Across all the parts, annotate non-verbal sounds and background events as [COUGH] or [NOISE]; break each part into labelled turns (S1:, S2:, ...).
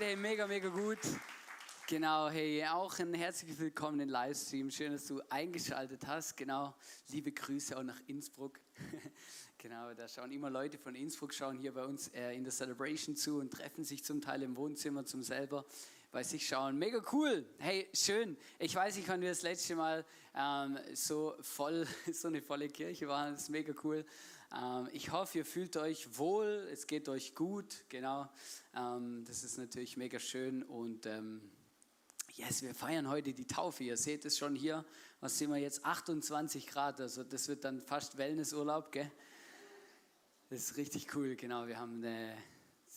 S1: Hey, mega, mega gut. Genau, hey, auch ein herzliches Willkommen im Livestream. Schön, dass du eingeschaltet hast. Genau, liebe Grüße auch nach Innsbruck. [LAUGHS] genau, da schauen immer Leute von Innsbruck, schauen hier bei uns äh, in der Celebration zu und treffen sich zum Teil im Wohnzimmer zum selber bei sich schauen. Mega cool. Hey, schön. Ich weiß nicht, wann wir das letzte Mal ähm, so voll, [LAUGHS] so eine volle Kirche waren. Das ist mega cool. Ähm, ich hoffe, ihr fühlt euch wohl, es geht euch gut, genau. Ähm, das ist natürlich mega schön und ähm, yes, wir feiern heute die Taufe. Ihr seht es schon hier, was sind wir jetzt, 28 Grad, also das wird dann fast Wellnessurlaub, gell? Das ist richtig cool, genau. Wir haben eine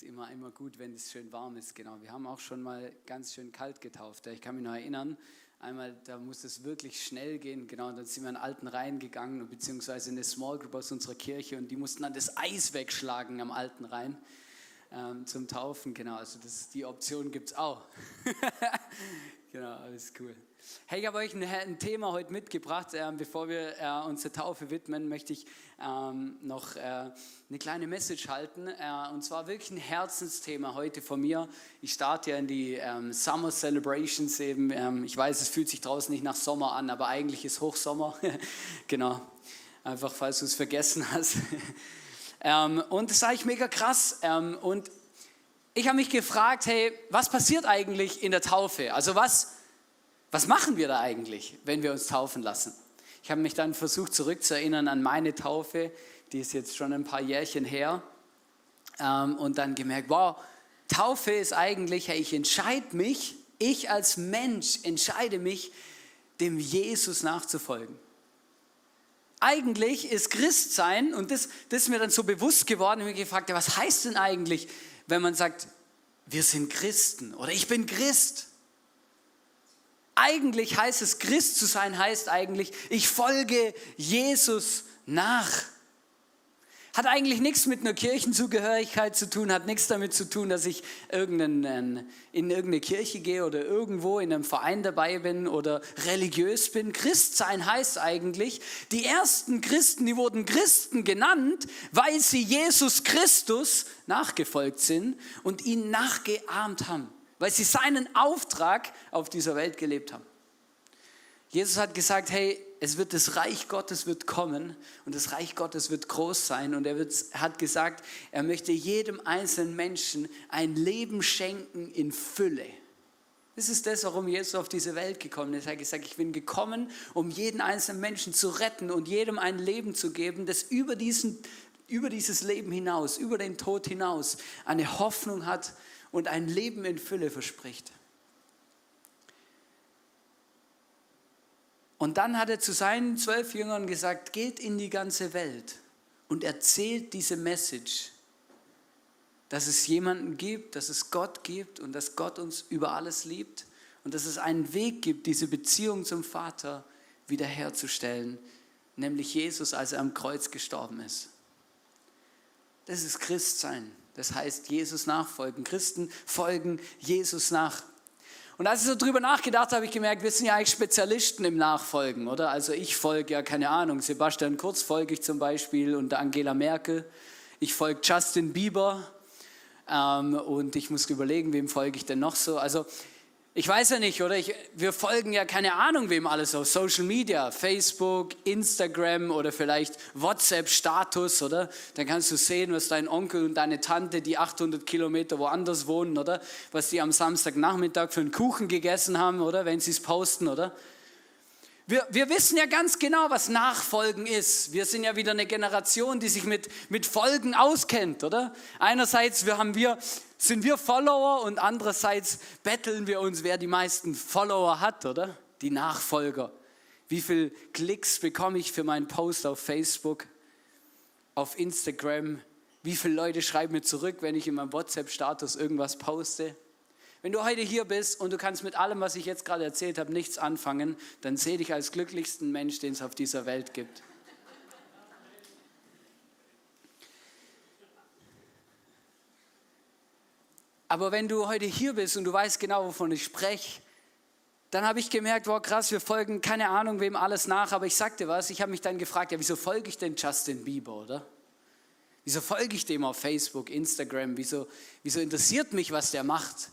S1: ist immer, immer gut, wenn es schön warm ist. Genau, wir haben auch schon mal ganz schön kalt getauft. Ich kann mich noch erinnern, Einmal, da musste es wirklich schnell gehen, genau, dann sind wir in alten Rhein gegangen, beziehungsweise in eine Small Group aus unserer Kirche und die mussten dann das Eis wegschlagen am alten Rhein ähm, zum Taufen, genau, also das, die Option gibt es auch. [LAUGHS] genau, alles cool. Hey, ich habe euch ein, ein, Thema heute mitgebracht. Ähm, bevor wir äh, uns der Taufe widmen, möchte ich ähm, noch äh, eine kleine Message halten. Äh, und zwar wirklich ein Herzensthema heute von mir. Ich starte ja in die ähm, Summer Celebrations eben. Ähm, ich weiß, es fühlt sich draußen nicht nach Sommer an, aber eigentlich ist Hochsommer. [LAUGHS] genau. Einfach, falls du es vergessen hast. [LAUGHS] Ähm, und das ist eigentlich mega krass. Ähm, und ich habe mich gefragt, hey, was passiert eigentlich in der Taufe? Also was was machen wir da eigentlich, wenn wir uns taufen lassen? Ich habe mich dann versucht zurückzuerinnern an meine Taufe, die ist jetzt schon ein paar Jährchen her, ähm, und dann gemerkt, wow, Taufe ist eigentlich, hey, ich entscheide mich, ich als Mensch entscheide mich, dem Jesus nachzufolgen. Eigentlich ist Christsein, und das, das ist mir dann so bewusst geworden, ich habe mich gefragt, ja, was heißt denn eigentlich, wenn man sagt, wir sind Christen oder ich bin Christ? Eigentlich heißt es, Christ zu sein, heißt eigentlich, ich folge Jesus nach. Hat eigentlich nichts mit einer Kirchenzugehörigkeit zu tun, hat nichts damit zu tun, dass ich in irgendeine Kirche gehe oder irgendwo in einem Verein dabei bin oder religiös bin. Christ sein heißt eigentlich, die ersten Christen, die wurden Christen genannt, weil sie Jesus Christus nachgefolgt sind und ihn nachgeahmt haben weil sie seinen Auftrag auf dieser Welt gelebt haben. Jesus hat gesagt, hey, es wird das Reich Gottes wird kommen und das Reich Gottes wird groß sein und er wird, hat gesagt, er möchte jedem einzelnen Menschen ein Leben schenken in Fülle. Das ist das, warum Jesus auf diese Welt gekommen ist. Er hat gesagt, ich bin gekommen, um jeden einzelnen Menschen zu retten und jedem ein Leben zu geben, das über, diesen, über dieses Leben hinaus, über den Tod hinaus eine Hoffnung hat und ein Leben in Fülle verspricht. Und dann hat er zu seinen zwölf Jüngern gesagt, geht in die ganze Welt und erzählt diese Message, dass es jemanden gibt, dass es Gott gibt und dass Gott uns über alles liebt und dass es einen Weg gibt, diese Beziehung zum Vater wiederherzustellen, nämlich Jesus, als er am Kreuz gestorben ist. Das ist Christsein. Das heißt, Jesus nachfolgen. Christen folgen Jesus nach. Und als ich so drüber nachgedacht habe, habe ich gemerkt, wir sind ja eigentlich Spezialisten im Nachfolgen, oder? Also ich folge ja, keine Ahnung, Sebastian Kurz folge ich zum Beispiel und Angela Merkel. Ich folge Justin Bieber ähm, und ich muss überlegen, wem folge ich denn noch so. Also ich weiß ja nicht, oder? Ich, wir folgen ja keine Ahnung, wem alles auf Social Media, Facebook, Instagram oder vielleicht WhatsApp-Status, oder? Dann kannst du sehen, was dein Onkel und deine Tante, die 800 Kilometer woanders wohnen, oder? Was die am Samstagnachmittag für einen Kuchen gegessen haben, oder? Wenn sie es posten, oder? Wir, wir wissen ja ganz genau, was Nachfolgen ist. Wir sind ja wieder eine Generation, die sich mit, mit Folgen auskennt, oder? Einerseits wir haben wir, sind wir Follower und andererseits betteln wir uns, wer die meisten Follower hat, oder? Die Nachfolger. Wie viele Klicks bekomme ich für meinen Post auf Facebook, auf Instagram? Wie viele Leute schreiben mir zurück, wenn ich in meinem WhatsApp-Status irgendwas poste? Wenn du heute hier bist und du kannst mit allem, was ich jetzt gerade erzählt habe, nichts anfangen, dann sehe dich als glücklichsten Mensch, den es auf dieser Welt gibt. Aber wenn du heute hier bist und du weißt genau, wovon ich spreche, dann habe ich gemerkt, wow, krass, wir folgen keine Ahnung wem alles nach, aber ich sagte was, ich habe mich dann gefragt, ja, wieso folge ich denn Justin Bieber, oder? Wieso folge ich dem auf Facebook, Instagram? Wieso, wieso interessiert mich, was der macht?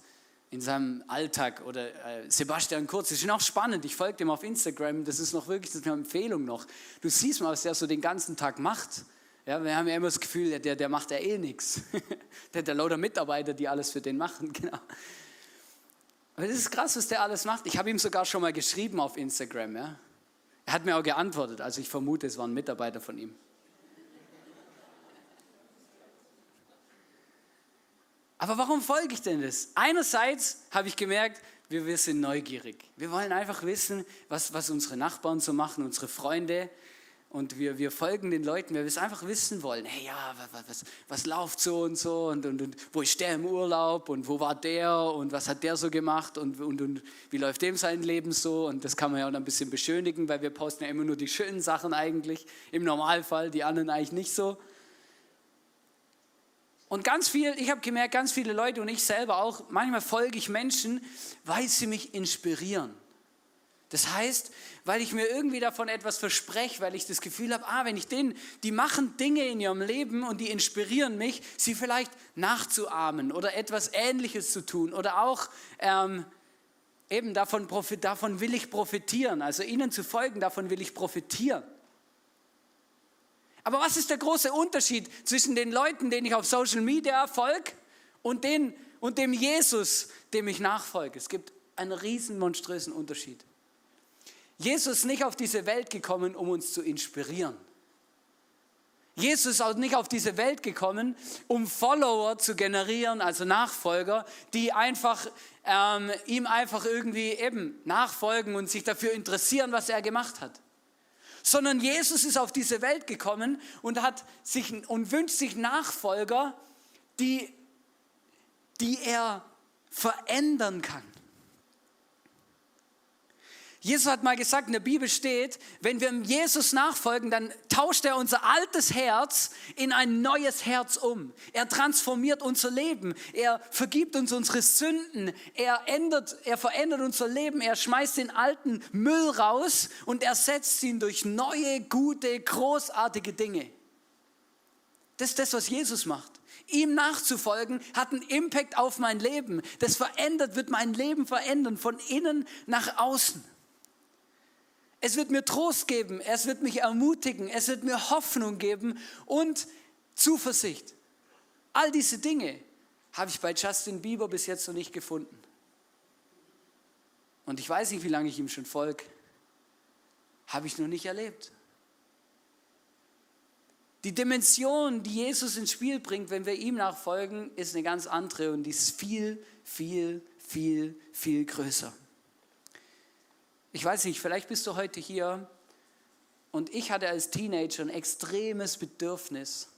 S1: In seinem Alltag oder äh, Sebastian Kurz, das ist noch spannend, ich folge dem auf Instagram, das ist noch wirklich das ist eine Empfehlung noch. Du siehst mal, was der so den ganzen Tag macht. Ja, wir haben ja immer das Gefühl, der, der macht ja eh nichts. [LAUGHS] Der hat ja lauter Mitarbeiter, die alles für den machen, [LAUGHS] genau. Aber das ist krass, was der alles macht. Ich habe ihm sogar schon mal geschrieben auf Instagram. Ja. Er hat mir auch geantwortet, also ich vermute, es waren Mitarbeiter von ihm. Aber warum folge ich denn das? Einerseits habe ich gemerkt, wir, wir sind neugierig. Wir wollen einfach wissen, was, was unsere Nachbarn so machen, unsere Freunde. Und wir, wir folgen den Leuten, weil wir es einfach wissen wollen. Hey, ja, was, was, was läuft so und so und, und, und wo ist der im Urlaub und wo war der und was hat der so gemacht und, und, und wie läuft dem sein Leben so. Und das kann man ja auch ein bisschen beschönigen, weil wir posten ja immer nur die schönen Sachen eigentlich, im Normalfall, die anderen eigentlich nicht so. Und ganz viel, ich habe gemerkt, ganz viele Leute und ich selber auch, manchmal folge ich Menschen, weil sie mich inspirieren. Das heißt, weil ich mir irgendwie davon etwas verspreche, weil ich das Gefühl habe, ah, wenn ich denen, die machen Dinge in ihrem Leben und die inspirieren mich, sie vielleicht nachzuahmen oder etwas Ähnliches zu tun oder auch ähm, eben davon, davon will ich profitieren, also ihnen zu folgen, davon will ich profitieren. Aber was ist der große Unterschied zwischen den Leuten, denen ich auf Social Media folge und, und dem Jesus, dem ich nachfolge? Es gibt einen riesen monströsen Unterschied. Jesus ist nicht auf diese Welt gekommen, um uns zu inspirieren. Jesus ist auch nicht auf diese Welt gekommen, um Follower zu generieren, also Nachfolger, die einfach ähm, ihm einfach irgendwie eben nachfolgen und sich dafür interessieren, was er gemacht hat. Sondern Jesus ist auf diese Welt gekommen und hat sich und wünscht sich Nachfolger, die, die er verändern kann. Jesus hat mal gesagt, in der Bibel steht, wenn wir Jesus nachfolgen, dann tauscht er unser altes Herz in ein neues Herz um. Er transformiert unser Leben. Er vergibt uns unsere Sünden. Er ändert, er verändert unser Leben. Er schmeißt den alten Müll raus und ersetzt ihn durch neue, gute, großartige Dinge. Das ist das, was Jesus macht. Ihm nachzufolgen hat einen Impact auf mein Leben. Das verändert, wird mein Leben verändern, von innen nach außen. Es wird mir Trost geben, es wird mich ermutigen, es wird mir Hoffnung geben und Zuversicht. All diese Dinge habe ich bei Justin Bieber bis jetzt noch nicht gefunden. Und ich weiß nicht, wie lange ich ihm schon folge. Habe ich noch nicht erlebt. Die Dimension, die Jesus ins Spiel bringt, wenn wir ihm nachfolgen, ist eine ganz andere und die ist viel, viel, viel, viel größer. Ich weiß nicht, vielleicht bist du heute hier und ich hatte als Teenager ein extremes Bedürfnis,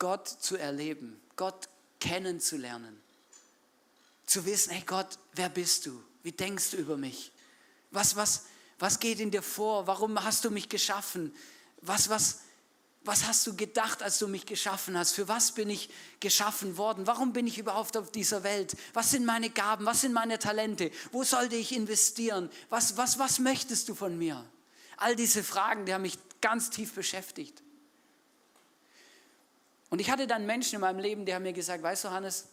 S1: Gott zu erleben, Gott kennenzulernen. Zu wissen, hey Gott, wer bist du? Wie denkst du über mich? Was, was, was geht in dir vor? Warum hast du mich geschaffen? Was, was, was hast du gedacht, als du mich geschaffen hast? Für was bin ich geschaffen worden? Warum bin ich überhaupt auf dieser Welt? Was sind meine Gaben? Was sind meine Talente? Wo sollte ich investieren? Was, was, was möchtest du von mir? All diese Fragen, die haben mich ganz tief beschäftigt. Und ich hatte dann Menschen in meinem Leben, die haben mir gesagt, weißt du, Hannes,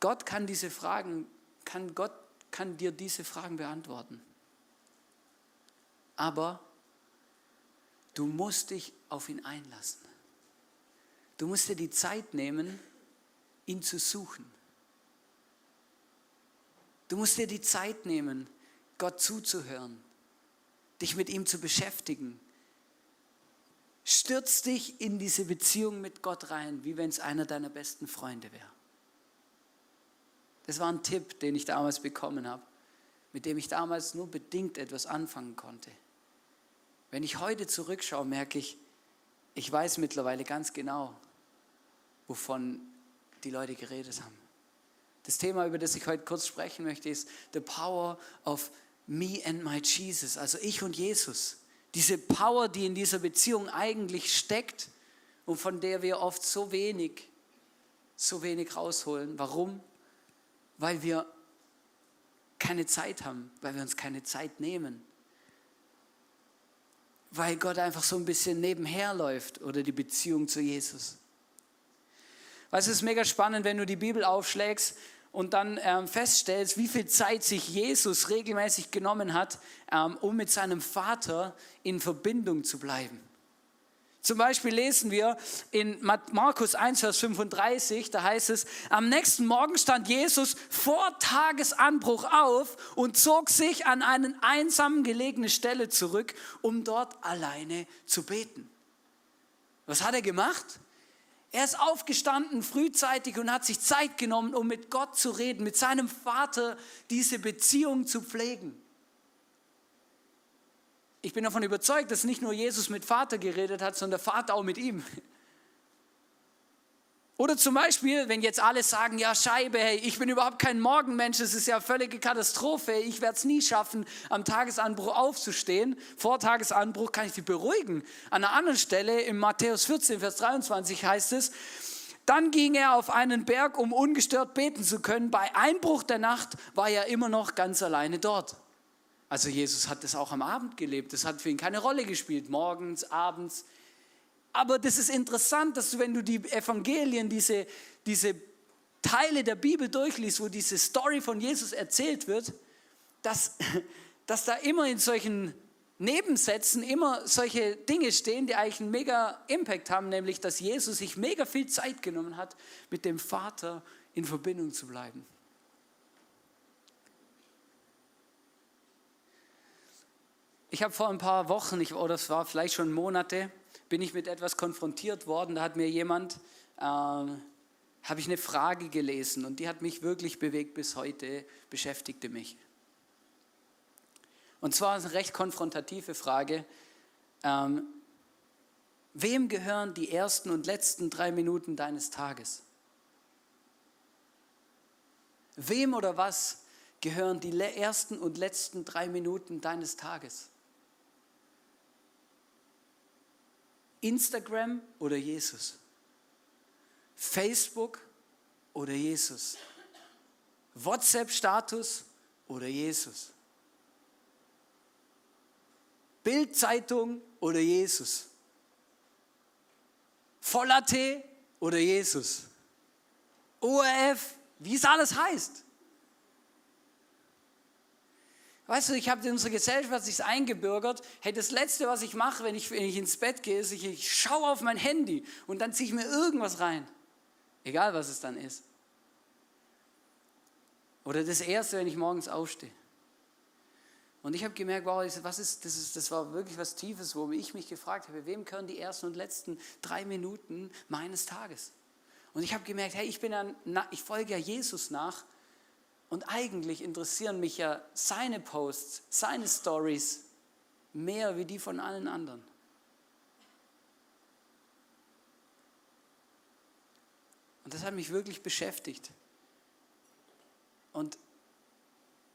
S1: Gott kann diese Fragen, kann Gott kann dir diese Fragen beantworten. Aber du musst dich auf ihn einlassen. Du musst dir die Zeit nehmen, ihn zu suchen. Du musst dir die Zeit nehmen, Gott zuzuhören, dich mit ihm zu beschäftigen. Stürz dich in diese Beziehung mit Gott rein, wie wenn es einer deiner besten Freunde wäre. Das war ein Tipp, den ich damals bekommen habe, mit dem ich damals nur bedingt etwas anfangen konnte. Wenn ich heute zurückschaue, merke ich, ich weiß mittlerweile ganz genau, wovon die Leute geredet haben. Das Thema, über das ich heute kurz sprechen möchte, ist The Power of Me and My Jesus, also ich und Jesus. Diese Power, die in dieser Beziehung eigentlich steckt und von der wir oft so wenig, so wenig rausholen. Warum? Weil wir keine Zeit haben, weil wir uns keine Zeit nehmen weil Gott einfach so ein bisschen nebenher läuft oder die Beziehung zu Jesus. Weißt es ist mega spannend, wenn du die Bibel aufschlägst und dann ähm, feststellst, wie viel Zeit sich Jesus regelmäßig genommen hat, ähm, um mit seinem Vater in Verbindung zu bleiben. Zum Beispiel lesen wir in Markus 1, Vers 35, da heißt es, am nächsten Morgen stand Jesus vor Tagesanbruch auf und zog sich an eine einsam gelegene Stelle zurück, um dort alleine zu beten. Was hat er gemacht? Er ist aufgestanden frühzeitig und hat sich Zeit genommen, um mit Gott zu reden, mit seinem Vater diese Beziehung zu pflegen. Ich bin davon überzeugt, dass nicht nur Jesus mit Vater geredet hat, sondern der Vater auch mit ihm. Oder zum Beispiel, wenn jetzt alle sagen, ja Scheibe, hey, ich bin überhaupt kein Morgenmensch, es ist ja völlige Katastrophe, ich werde es nie schaffen, am Tagesanbruch aufzustehen. Vor Tagesanbruch kann ich dich beruhigen. An einer anderen Stelle, in Matthäus 14, Vers 23 heißt es, dann ging er auf einen Berg, um ungestört beten zu können. Bei Einbruch der Nacht war er immer noch ganz alleine dort. Also Jesus hat das auch am Abend gelebt. Das hat für ihn keine Rolle gespielt, morgens, abends. Aber das ist interessant, dass du, wenn du die Evangelien, diese, diese Teile der Bibel durchliest, wo diese Story von Jesus erzählt wird, dass, dass da immer in solchen Nebensätzen immer solche Dinge stehen, die eigentlich einen mega Impact haben, nämlich dass Jesus sich mega viel Zeit genommen hat, mit dem Vater in Verbindung zu bleiben. Ich habe vor ein paar Wochen, ich, oder es war vielleicht schon Monate, bin ich mit etwas konfrontiert worden. Da hat mir jemand, äh, habe ich eine Frage gelesen und die hat mich wirklich bewegt bis heute, beschäftigte mich. Und zwar eine recht konfrontative Frage. Ähm, wem gehören die ersten und letzten drei Minuten deines Tages? Wem oder was gehören die ersten und letzten drei Minuten deines Tages? Instagram oder Jesus? Facebook oder Jesus? WhatsApp-Status oder Jesus? Bildzeitung oder Jesus? Voller-T oder Jesus? ORF, wie es alles heißt. Weißt du, ich habe in unserer Gesellschaft sich eingebürgert, hey, das Letzte, was ich mache, wenn ich, wenn ich ins Bett gehe, ist, ich, ich schaue auf mein Handy und dann ziehe ich mir irgendwas rein. Egal, was es dann ist. Oder das Erste, wenn ich morgens aufstehe. Und ich habe gemerkt, wow, was ist, das, ist, das war wirklich was Tiefes, wo ich mich gefragt habe, wem gehören die ersten und letzten drei Minuten meines Tages? Und ich habe gemerkt, hey, ich, bin dann, ich folge ja Jesus nach und eigentlich interessieren mich ja seine Posts, seine Stories mehr wie die von allen anderen. Und das hat mich wirklich beschäftigt. Und,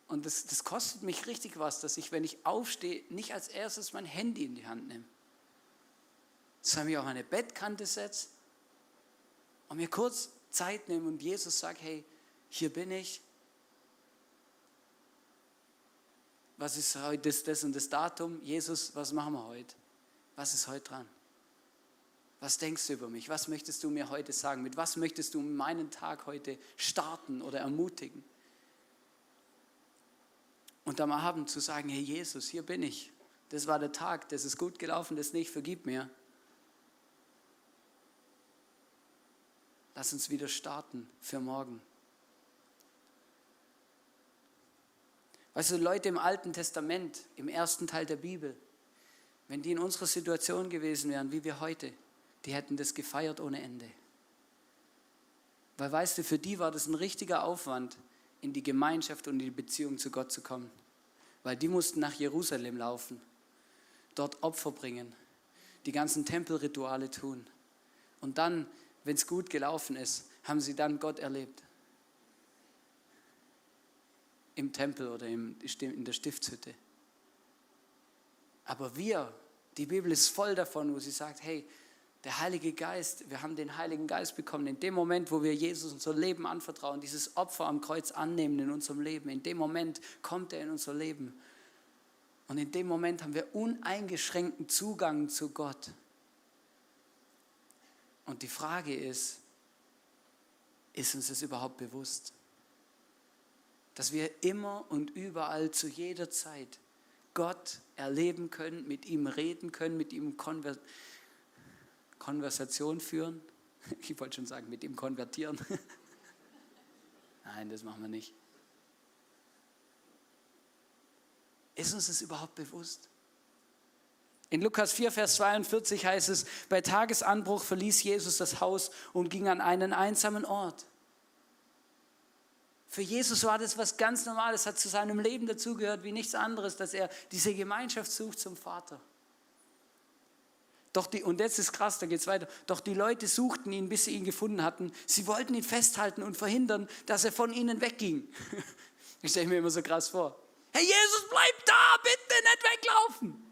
S1: und das, das kostet mich richtig was, dass ich, wenn ich aufstehe, nicht als erstes mein Handy in die Hand nehme. Sondern mich auf eine Bettkante setze und mir kurz Zeit nehme und Jesus sagt, hey, hier bin ich, was ist heute das, das und das Datum? Jesus, was machen wir heute? Was ist heute dran? Was denkst du über mich? Was möchtest du mir heute sagen? Mit was möchtest du meinen Tag heute starten oder ermutigen? Und am Abend zu sagen, hey Jesus, hier bin ich. Das war der Tag, das ist gut gelaufen, das nicht, vergib mir. Lass uns wieder starten für morgen. Weißt du, Leute im Alten Testament, im ersten Teil der Bibel, wenn die in unserer Situation gewesen wären, wie wir heute, die hätten das gefeiert ohne Ende. Weil weißt du, für die war das ein richtiger Aufwand, in die Gemeinschaft und in die Beziehung zu Gott zu kommen. Weil die mussten nach Jerusalem laufen, dort Opfer bringen, die ganzen Tempelrituale tun. Und dann, wenn es gut gelaufen ist, haben sie dann Gott erlebt im Tempel oder in der Stiftshütte. Aber wir, die Bibel ist voll davon, wo sie sagt, hey, der Heilige Geist, wir haben den Heiligen Geist bekommen. In dem Moment, wo wir Jesus unser Leben anvertrauen, dieses Opfer am Kreuz annehmen in unserem Leben, in dem Moment kommt er in unser Leben. Und in dem Moment haben wir uneingeschränkten Zugang zu Gott. Und die Frage ist, ist uns das überhaupt bewusst? Dass wir immer und überall zu jeder Zeit Gott erleben können, mit ihm reden können, mit ihm Konver Konversation führen. [LAUGHS] Ich wollte schon sagen, mit ihm konvertieren. [LAUGHS] Nein, das machen wir nicht. Ist uns das überhaupt bewusst? In Lukas 4, Vers 42 heißt es, bei Tagesanbruch verließ Jesus das Haus und ging an einen einsamen Ort. Für Jesus war das was ganz Normales, hat zu seinem Leben dazugehört wie nichts anderes, dass er diese Gemeinschaft sucht zum Vater. Doch die, und jetzt ist krass, da geht es weiter. Doch die Leute suchten ihn, bis sie ihn gefunden hatten. Sie wollten ihn festhalten und verhindern, dass er von ihnen wegging. [LAUGHS] Ich stelle mir immer so krass vor. Hey Jesus, bleib da, bitte nicht weglaufen.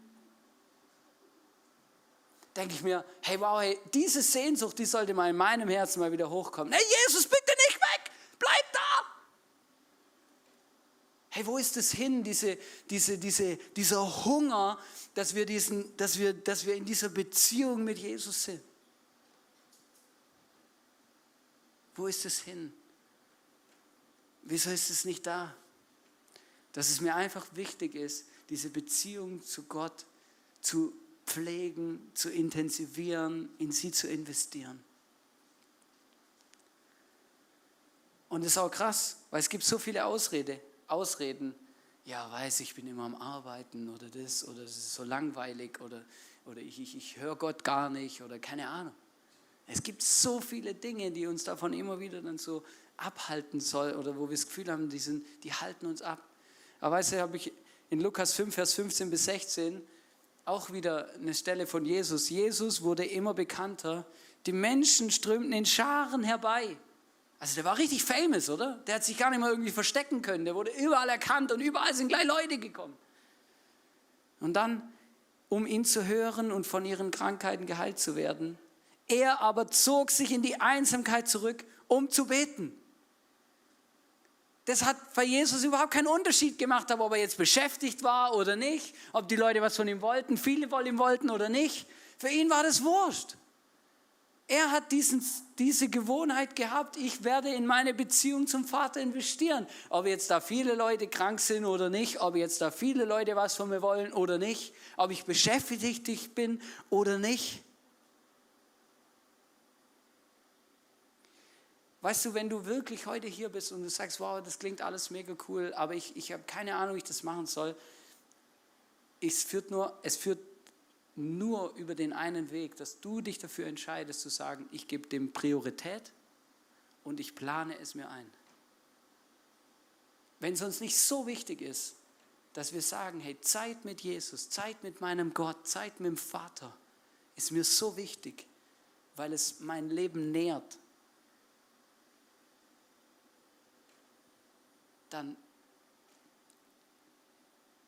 S1: Denke ich mir, hey wow, hey, diese Sehnsucht, die sollte mal in meinem Herzen mal wieder hochkommen. Hey Jesus, bitte nicht weg, bleib da. Hey, wo ist es hin, diese, diese, diese, dieser Hunger, dass wir, diesen, dass, wir, dass wir in dieser Beziehung mit Jesus sind? Wo ist es hin? Wieso ist es nicht da? Dass es mir einfach wichtig ist, diese Beziehung zu Gott zu pflegen, zu intensivieren, in sie zu investieren. Und das ist auch krass, weil es gibt so viele Ausrede. Ausreden, ja, weiß ich bin immer am Arbeiten oder das oder es ist so langweilig oder, oder ich, ich, ich höre Gott gar nicht oder keine Ahnung. Es gibt so viele Dinge, die uns davon immer wieder dann so abhalten soll oder wo wir das Gefühl haben, die, sind, die halten uns ab. Aber weißt du, habe ich in Lukas 5, Vers 15 bis 16 auch wieder eine Stelle von Jesus. Jesus wurde immer bekannter. Die Menschen strömten in Scharen herbei. Also der war richtig famous, oder? Der hat sich gar nicht mehr irgendwie verstecken können. Der wurde überall erkannt und überall sind gleich Leute gekommen. Und dann, um ihn zu hören und von ihren Krankheiten geheilt zu werden. Er aber zog sich in die Einsamkeit zurück, um zu beten. Das hat bei Jesus überhaupt keinen Unterschied gemacht, ob er jetzt beschäftigt war oder nicht, ob die Leute was von ihm wollten, viele von ihm wollten oder nicht. Für ihn war das wurscht. Er hat diesen, diese Gewohnheit gehabt, ich werde in meine Beziehung zum Vater investieren. Ob jetzt da viele Leute krank sind oder nicht, ob jetzt da viele Leute was von mir wollen oder nicht, ob ich beschäftigt bin oder nicht. Weißt du, wenn du wirklich heute hier bist und du sagst, wow, das klingt alles mega cool, aber ich, ich habe keine Ahnung, wie ich das machen soll, es führt nur, es führt nur über den einen Weg, dass du dich dafür entscheidest zu sagen, ich gebe dem Priorität und ich plane es mir ein. Wenn es uns nicht so wichtig ist, dass wir sagen, hey, Zeit mit Jesus, Zeit mit meinem Gott, Zeit mit dem Vater, ist mir so wichtig, weil es mein Leben nährt, dann,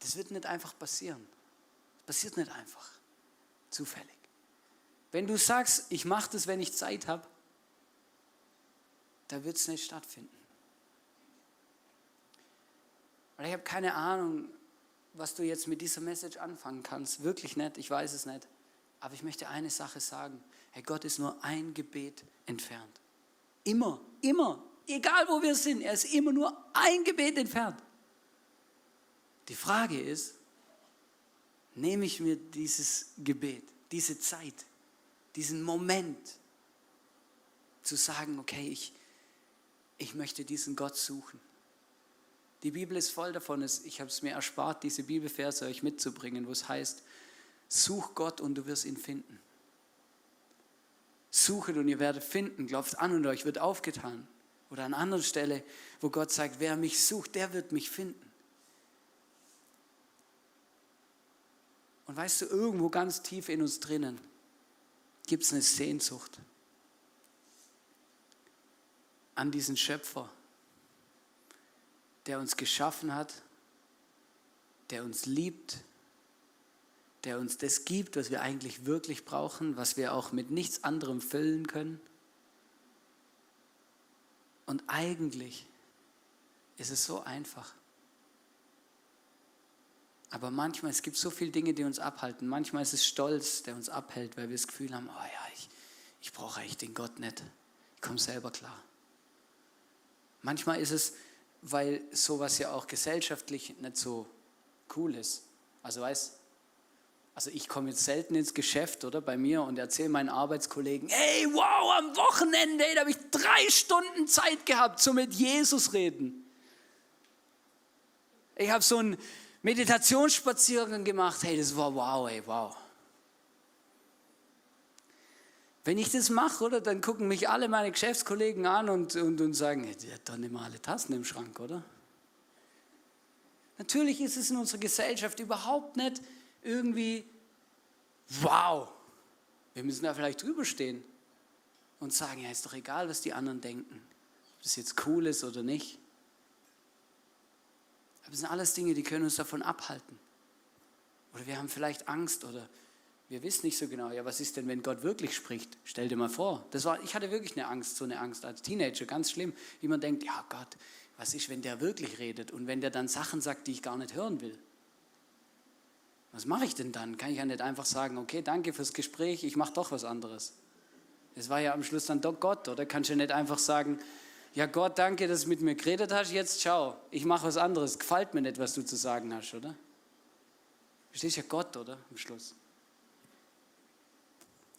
S1: das wird nicht einfach passieren. Das passiert nicht einfach zufällig. Wenn du sagst, ich mache das, wenn ich Zeit habe, da wird es nicht stattfinden. Oder ich habe keine Ahnung, was du jetzt mit dieser Message anfangen kannst. Wirklich nicht, ich weiß es nicht. Aber ich möchte eine Sache sagen. Herr Gott ist nur ein Gebet entfernt. Immer, immer, egal wo wir sind, er ist immer nur ein Gebet entfernt. Die Frage ist, nehme ich mir dieses Gebet, diese Zeit, diesen Moment zu sagen, okay, ich, ich möchte diesen Gott suchen. Die Bibel ist voll davon, ich habe es mir erspart, diese Bibelverse euch mitzubringen, wo es heißt, such Gott und du wirst ihn finden. Suchet und ihr werdet finden, klopft an und euch wird aufgetan. Oder an anderer Stelle, wo Gott sagt, wer mich sucht, der wird mich finden. Und weißt du, irgendwo ganz tief in uns drinnen gibt es eine Sehnsucht an diesen Schöpfer, der uns geschaffen hat, der uns liebt, der uns das gibt, was wir eigentlich wirklich brauchen, was wir auch mit nichts anderem füllen können. Und eigentlich ist es so einfach. Aber manchmal, es gibt so viele Dinge, die uns abhalten. Manchmal ist es Stolz, der uns abhält, weil wir das Gefühl haben, oh ja, ich, ich brauche eigentlich den Gott nicht. Ich komme selber klar. Manchmal ist es weil sowas ja auch gesellschaftlich nicht so cool ist. Also weißt also ich komme jetzt selten ins Geschäft, oder, bei mir und erzähle meinen Arbeitskollegen, hey, wow, am Wochenende, da habe ich drei Stunden Zeit gehabt zum mit Jesus reden. Ich habe so einen Meditationsspaziergang gemacht, hey, das war wow, ey, wow. Wenn ich das mache, oder, dann gucken mich alle meine Geschäftskollegen an und, und, und sagen, hey, der hat doch nicht mal alle Tassen im Schrank, oder? Natürlich ist es in unserer Gesellschaft überhaupt nicht irgendwie, wow, wir müssen da vielleicht drüber stehen und sagen, ja, ist doch egal, was die anderen denken, ob das jetzt cool ist oder nicht. Das sind alles Dinge, die können uns davon abhalten. Oder wir haben vielleicht Angst oder wir wissen nicht so genau, ja, was ist denn, wenn Gott wirklich spricht? Stell dir mal vor. Das war, ich hatte wirklich eine Angst, so eine Angst als Teenager, ganz schlimm, wie man denkt, ja Gott, was ist, wenn der wirklich redet und wenn der dann Sachen sagt, die ich gar nicht hören will? Was mache ich denn dann? Kann ich ja nicht einfach sagen, okay, danke fürs Gespräch, ich mache doch was anderes. Es war ja am Schluss dann doch Gott, oder? Kannst du nicht einfach sagen, ja Gott, danke, dass du mit mir geredet hast, jetzt ciao, ich mache was anderes, gefällt mir nicht, was du zu sagen hast, oder? Verstehst ja Gott, oder? Am Schluss.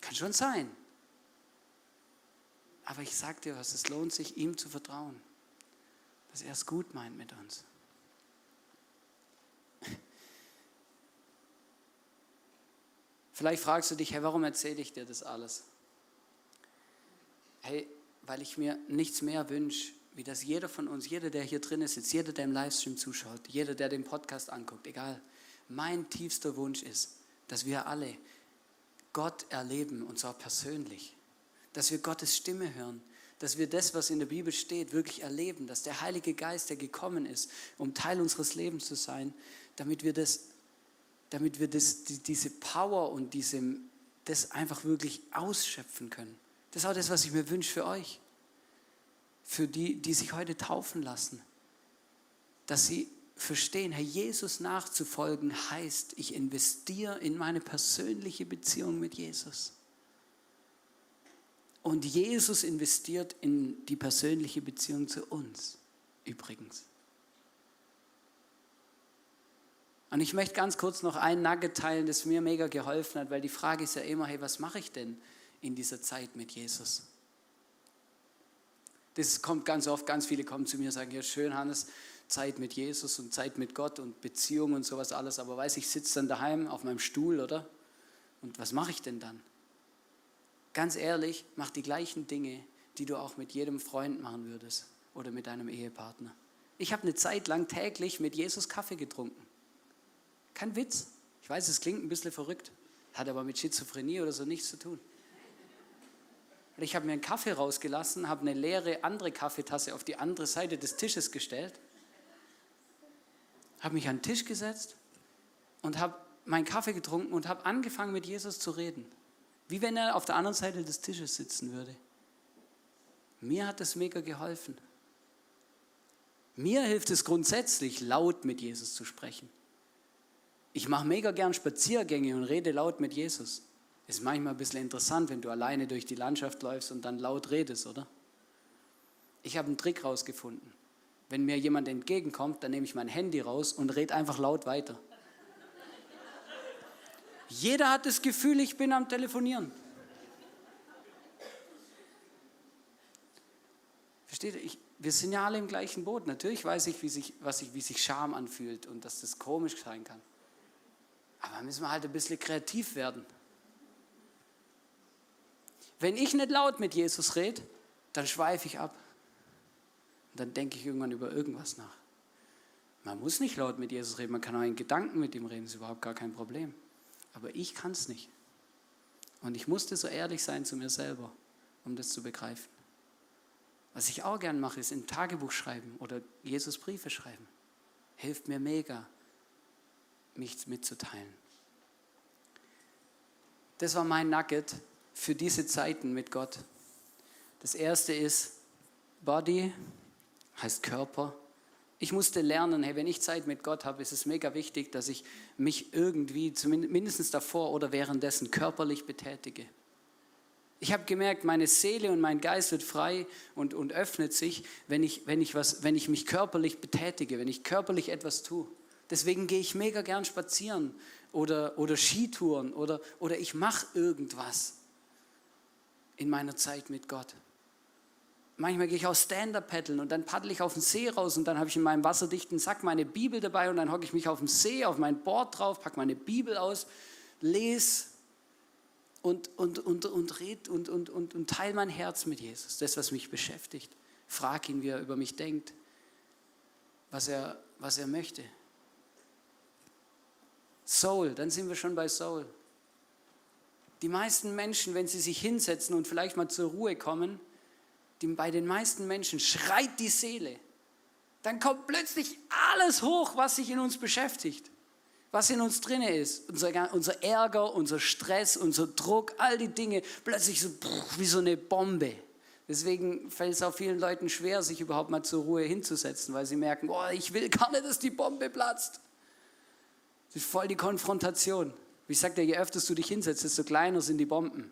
S1: Kann schon sein. Aber ich sage dir was, es lohnt sich, ihm zu vertrauen, dass er es gut meint mit uns. Vielleicht fragst du dich, hey, warum erzähle ich dir das alles? Hey, weil ich mir nichts mehr wünsche, wie dass jeder von uns, jeder, der hier drin ist, jeder, der im Livestream zuschaut, jeder, der den Podcast anguckt, egal, mein tiefster Wunsch ist, dass wir alle Gott erleben und zwar persönlich, dass wir Gottes Stimme hören, dass wir das, was in der Bibel steht, wirklich erleben, dass der Heilige Geist, der gekommen ist, um Teil unseres Lebens zu sein, damit wir das damit wir das, die, diese Power und diese, das einfach wirklich ausschöpfen können. Das ist auch das, was ich mir wünsche für euch. Für die, die sich heute taufen lassen. Dass sie verstehen, Herr Jesus nachzufolgen heißt, ich investiere in meine persönliche Beziehung mit Jesus. Und Jesus investiert in die persönliche Beziehung zu uns, übrigens. Und ich möchte ganz kurz noch ein Nugget teilen, das mir mega geholfen hat, weil die Frage ist ja immer, hey, was mache ich denn in dieser Zeit mit Jesus? Das kommt ganz oft, ganz viele kommen zu mir und sagen, ja schön, Hannes, Zeit mit Jesus und Zeit mit Gott und Beziehung und sowas alles, aber weiß ich, sitze dann daheim auf meinem Stuhl, oder? Und was mache ich denn dann? Ganz ehrlich, mach die gleichen Dinge, die du auch mit jedem Freund machen würdest oder mit deinem Ehepartner. Ich habe eine Zeit lang täglich mit Jesus Kaffee getrunken. Kein Witz. Ich weiß, es klingt ein bisschen verrückt, hat aber mit Schizophrenie oder so nichts zu tun. Ich habe mir einen Kaffee rausgelassen, habe eine leere andere Kaffeetasse auf die andere Seite des Tisches gestellt, habe mich an den Tisch gesetzt und habe meinen Kaffee getrunken und habe angefangen mit Jesus zu reden. Wie wenn er auf der anderen Seite des Tisches sitzen würde. Mir hat es mega geholfen. Mir hilft es grundsätzlich, laut mit Jesus zu sprechen. Ich mache mega gern Spaziergänge und rede laut mit Jesus. Ist manchmal ein bisschen interessant, wenn du alleine durch die Landschaft läufst und dann laut redest, oder? Ich habe einen Trick rausgefunden. Wenn mir jemand entgegenkommt, dann nehme ich mein Handy raus und rede einfach laut weiter. Jeder hat das Gefühl, ich bin am Telefonieren. Versteht ihr? Wir sind ja alle im gleichen Boot. Natürlich weiß ich, wie sich, was ich, wie sich Scham anfühlt und dass das komisch sein kann. Aber müssen wir halt ein bisschen kreativ werden. Wenn ich nicht laut mit Jesus rede, dann schweife ich ab. Und dann denke ich irgendwann über irgendwas nach. Man muss nicht laut mit Jesus reden, man kann auch in Gedanken mit ihm reden, ist überhaupt gar kein Problem. Aber ich kann es nicht. Und ich musste so ehrlich sein zu mir selber, um das zu begreifen. Was ich auch gern mache, ist ein Tagebuch schreiben oder Jesus Briefe schreiben. Hilft mir mega, mich mitzuteilen. Das war mein Nugget für diese Zeiten mit Gott. Das erste ist Body, heißt Körper. Ich musste lernen, hey, wenn ich Zeit mit Gott habe, ist es mega wichtig, dass ich mich irgendwie, zumindest davor oder währenddessen, körperlich betätige. Ich habe gemerkt, meine Seele und mein Geist wird frei und, und öffnet sich, wenn ich, wenn, ich was, wenn ich mich körperlich betätige, wenn ich körperlich etwas tue. Deswegen gehe ich mega gern spazieren oder, oder Skitouren oder, oder ich mache irgendwas in meiner Zeit mit Gott. Manchmal gehe ich auch Stand-up paddeln und dann paddle ich auf den See raus und dann habe ich in meinem wasserdichten Sack meine Bibel dabei und dann hocke ich mich auf dem See auf mein Board drauf, packe meine Bibel aus, lese und, und, und, und red und, und, und, und teile mein Herz mit Jesus, das, was mich beschäftigt. Frag ihn, wie er über mich denkt, was er, was er möchte. Soul, dann sind wir schon bei Soul. Die meisten Menschen, wenn sie sich hinsetzen und vielleicht mal zur Ruhe kommen, die, bei den meisten Menschen schreit die Seele. Dann kommt plötzlich alles hoch, was sich in uns beschäftigt was in uns drin ist. Unser, unser Ärger, unser Stress, unser Druck, all die Dinge, plötzlich so wie so eine Bombe. Deswegen fällt es auch vielen Leuten schwer, sich überhaupt mal zur Ruhe hinzusetzen, weil sie merken, oh, ich will gar nicht, dass die Bombe platzt. Das ist voll die Konfrontation. Wie sagt er, je öfter du dich hinsetzt, desto kleiner sind die Bomben.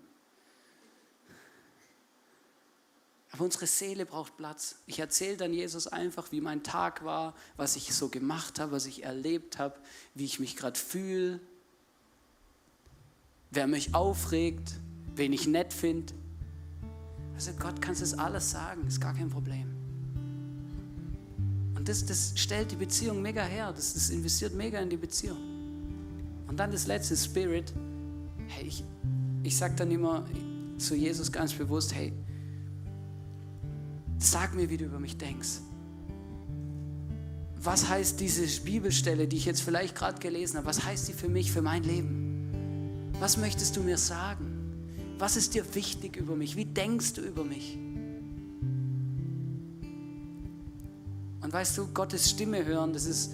S1: Aber unsere Seele braucht Platz. Ich erzähle dann Jesus einfach, wie mein Tag war, was ich so gemacht habe, was ich erlebt habe, wie ich mich gerade fühle, wer mich aufregt, wen ich nett finde. Also Gott kannst es alles sagen, ist gar kein Problem. Und das, das stellt die Beziehung mega her, das, das investiert mega in die Beziehung. Und dann das letzte Spirit. Hey, ich, ich sage dann immer zu Jesus ganz bewusst, hey, Sag mir, wie du über mich denkst. Was heißt diese Bibelstelle, die ich jetzt vielleicht gerade gelesen habe, was heißt sie für mich, für mein Leben? Was möchtest du mir sagen? Was ist dir wichtig über mich? Wie denkst du über mich? Und weißt du, Gottes Stimme hören, das ist,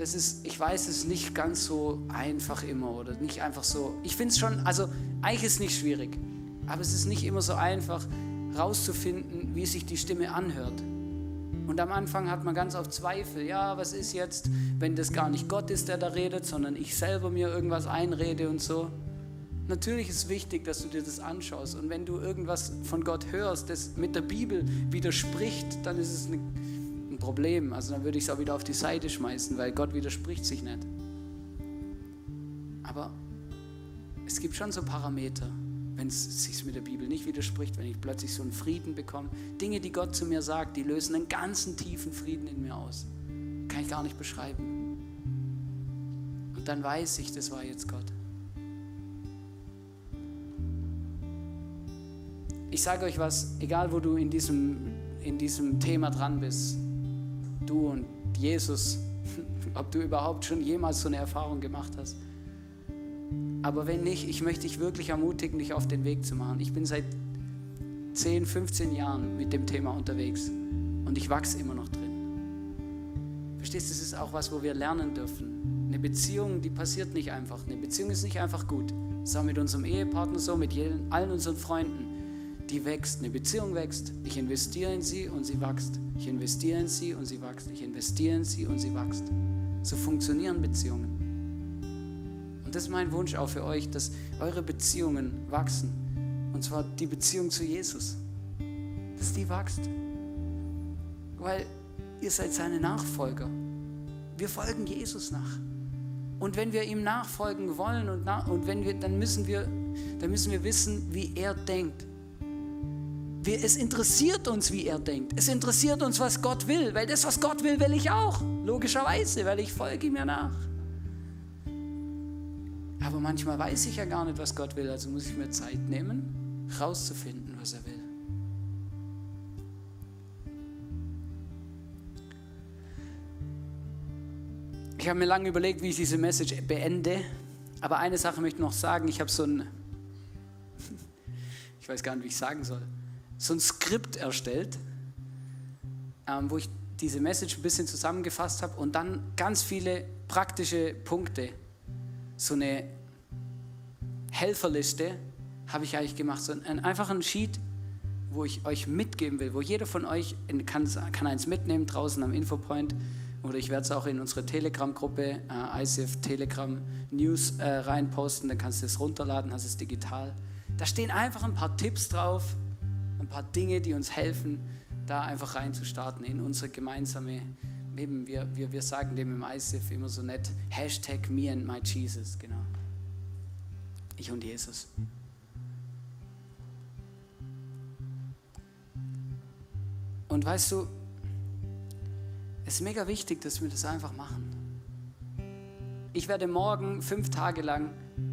S1: das ist, ich weiß, es ist nicht ganz so einfach immer oder nicht einfach so. Ich finde es schon, also eigentlich ist es nicht schwierig, aber es ist nicht immer so einfach, rauszufinden, wie sich die Stimme anhört. Und am Anfang hat man ganz oft Zweifel. Ja, was ist jetzt, wenn das gar nicht Gott ist, der da redet, sondern ich selber mir irgendwas einrede und so. Natürlich ist wichtig, dass du dir das anschaust. Und wenn du irgendwas von Gott hörst, das mit der Bibel widerspricht, dann ist es ein Problem. Also dann würde ich es auch wieder auf die Seite schmeißen, weil Gott widerspricht sich nicht. Aber es gibt schon so Parameter wenn es sich mit der Bibel nicht widerspricht, wenn ich plötzlich so einen Frieden bekomme. Dinge, die Gott zu mir sagt, die lösen einen ganzen tiefen Frieden in mir aus. Kann ich gar nicht beschreiben. Und dann weiß ich, das war jetzt Gott. Ich sage euch was, egal wo du in diesem, in diesem Thema dran bist, du und Jesus, [LAUGHS] ob du überhaupt schon jemals so eine Erfahrung gemacht hast, aber wenn nicht, ich möchte dich wirklich ermutigen, dich auf den Weg zu machen. Ich bin seit 10, 15 Jahren mit dem Thema unterwegs und ich wachse immer noch drin. Verstehst du, das ist auch was, wo wir lernen dürfen. Eine Beziehung, die passiert nicht einfach. Eine Beziehung ist nicht einfach gut. Das ist auch mit unserem Ehepartner so, mit allen unseren Freunden. Die wächst. Eine Beziehung wächst. Ich investiere in sie und sie wächst. Ich investiere in sie und sie wächst. Ich investiere in sie und sie wächst. So funktionieren Beziehungen. Und das ist mein Wunsch auch für euch, dass eure Beziehungen wachsen. Und zwar die Beziehung zu Jesus. Dass die wächst. Weil ihr seid seine Nachfolger. Wir folgen Jesus nach. Und wenn wir ihm nachfolgen wollen und, nach, und wenn wir, dann müssen wir, dann müssen wir wissen, wie er denkt. Wir, es interessiert uns, wie er denkt. Es interessiert uns, was Gott will, weil das, was Gott will, will ich auch. Logischerweise, weil ich folge ihm ja nach. Aber manchmal weiß ich ja gar nicht, was Gott will, also muss ich mir Zeit nehmen, rauszufinden, was er will. Ich habe mir lange überlegt, wie ich diese Message beende, aber eine Sache möchte ich noch sagen. Ich habe so ein, [LAUGHS] ich weiß gar nicht, wie ich sagen soll, so ein Skript erstellt, ähm, wo ich diese Message ein bisschen zusammengefasst habe und dann ganz viele praktische Punkte. So eine Helferliste habe ich eigentlich gemacht, so einen einfachen Sheet, wo ich euch mitgeben will, wo jeder von euch kann, kann eins mitnehmen draußen am Infopoint. Oder ich werde es auch in unsere Telegram-Gruppe, äh, ICF Telegram News äh, reinposten, dann kannst du es runterladen, hast es digital. Da stehen einfach ein paar Tipps drauf, ein paar Dinge, die uns helfen, da einfach reinzustarten in unsere gemeinsame, eben wir, wir, wir sagen dem im ISIF immer so nett, Hashtag me and my Jesus, genau. Ich und Jesus. Und weißt du, es ist mega wichtig, dass wir das einfach machen. Ich werde morgen fünf Tage lang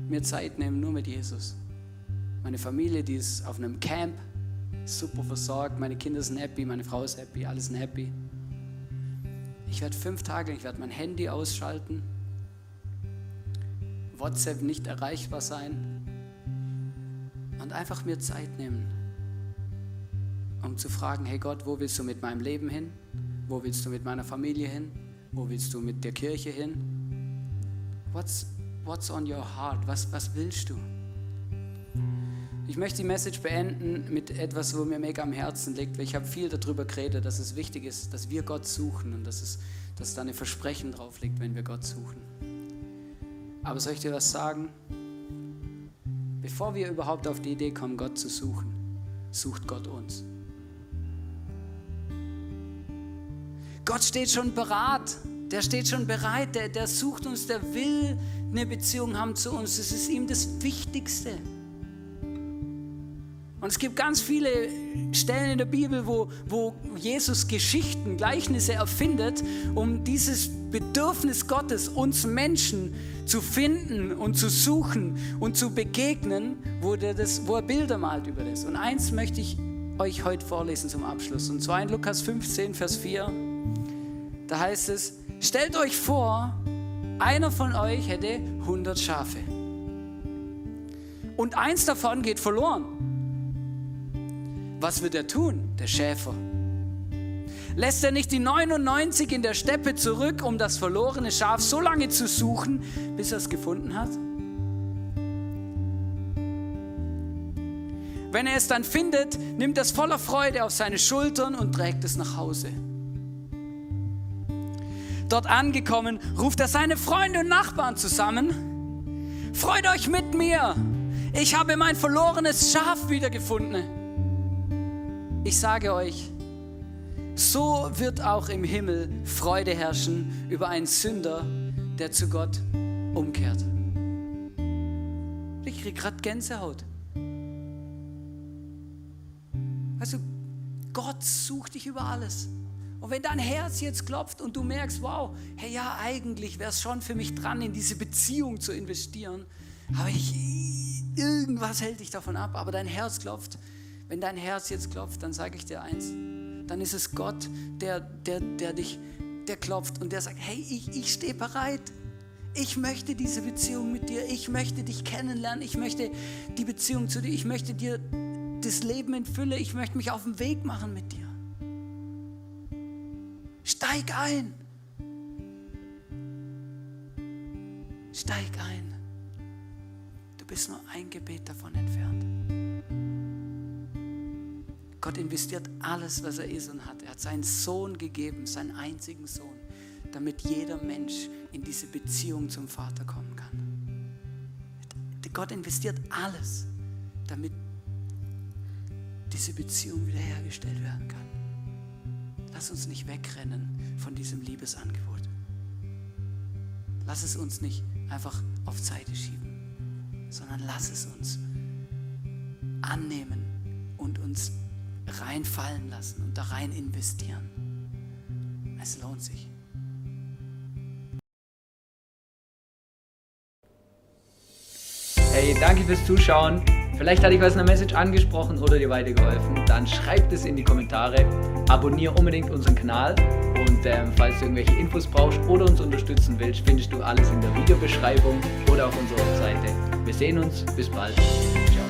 S1: mir Zeit nehmen, nur mit Jesus. Meine Familie, die ist auf einem Camp, super versorgt, meine Kinder sind happy, meine Frau ist happy, alle sind happy. Ich werde fünf Tage, ich werde mein Handy ausschalten, WhatsApp nicht erreichbar sein und einfach mir Zeit nehmen, um zu fragen, hey Gott, wo willst du mit meinem Leben hin? Wo willst du mit meiner Familie hin? Wo willst du mit der Kirche hin? What's, what's on your heart? Was, was willst du? Ich möchte die Message beenden mit etwas, wo mir mega am Herzen liegt, weil ich habe viel darüber geredet, dass es wichtig ist, dass wir Gott suchen und dass, es, dass da ein Versprechen drauf liegt, wenn wir Gott suchen. Aber soll ich dir was sagen? Bevor wir überhaupt auf die Idee kommen, Gott zu suchen, sucht Gott uns. Gott steht schon bereit, der steht schon bereit, der, der sucht uns, der will eine Beziehung haben zu uns. Das ist ihm das Wichtigste. Und es gibt ganz viele Stellen in der Bibel, wo, wo Jesus Geschichten, Gleichnisse erfindet, um dieses Bedürfnis Gottes, uns Menschen zu finden und zu suchen und zu begegnen, wo, der das, wo er Bilder malt über das. Und eins möchte ich euch heute vorlesen zum Abschluss. Und zwar in Lukas 15, Vers 4. Da heißt es, stellt euch vor, einer von euch hätte 100 Schafe. Und eins davon geht verloren. Was wird er tun, der Schäfer? Lässt er nicht die 99 in der Steppe zurück, um das verlorene Schaf so lange zu suchen, bis er es gefunden hat? Wenn er es dann findet, nimmt er es voller Freude auf seine Schultern und trägt es nach Hause. Dort angekommen, ruft er seine Freunde und Nachbarn zusammen. Freut euch mit mir! Ich habe mein verlorenes Schaf wiedergefunden. Ich sage euch, so wird auch im Himmel Freude herrschen über einen Sünder, der zu Gott umkehrt. Ich kriege gerade Gänsehaut. Also Gott sucht dich über alles. Und wenn dein Herz jetzt klopft und du merkst, wow, hey ja, eigentlich wäre es schon für mich dran, in diese Beziehung zu investieren, aber ich, irgendwas hält dich davon ab, aber dein Herz klopft, wenn dein Herz jetzt klopft, dann sage ich dir eins, dann ist es Gott, der, der, der dich, der klopft und der sagt, hey, ich, ich stehe bereit. Ich möchte diese Beziehung mit dir. Ich möchte dich kennenlernen. Ich möchte die Beziehung zu dir. Ich möchte dir das Leben in Fülle. Ich möchte mich auf den Weg machen mit dir. Steig ein. Steig ein. Du bist nur ein Gebet davon entfernt. Gott investiert alles, was er ist und hat. Er hat seinen Sohn gegeben, seinen einzigen Sohn, damit jeder Mensch in diese Beziehung zum Vater kommen kann. Gott investiert alles, damit diese Beziehung wiederhergestellt werden kann. Lass uns nicht wegrennen von diesem Liebesangebot. Lass es uns nicht einfach auf Seite schieben, sondern lass es uns annehmen und uns reinfallen lassen und da rein investieren. Es lohnt sich.
S2: Hey, danke fürs Zuschauen. Vielleicht hat dich was in der Message angesprochen oder dir weitergeholfen. Dann schreib es in die Kommentare. Abonniere unbedingt unseren Kanal. Und ähm, falls du irgendwelche Infos brauchst oder uns unterstützen willst, findest du alles in der Videobeschreibung oder auf unserer Webseite. Wir sehen uns. Bis bald. Ciao.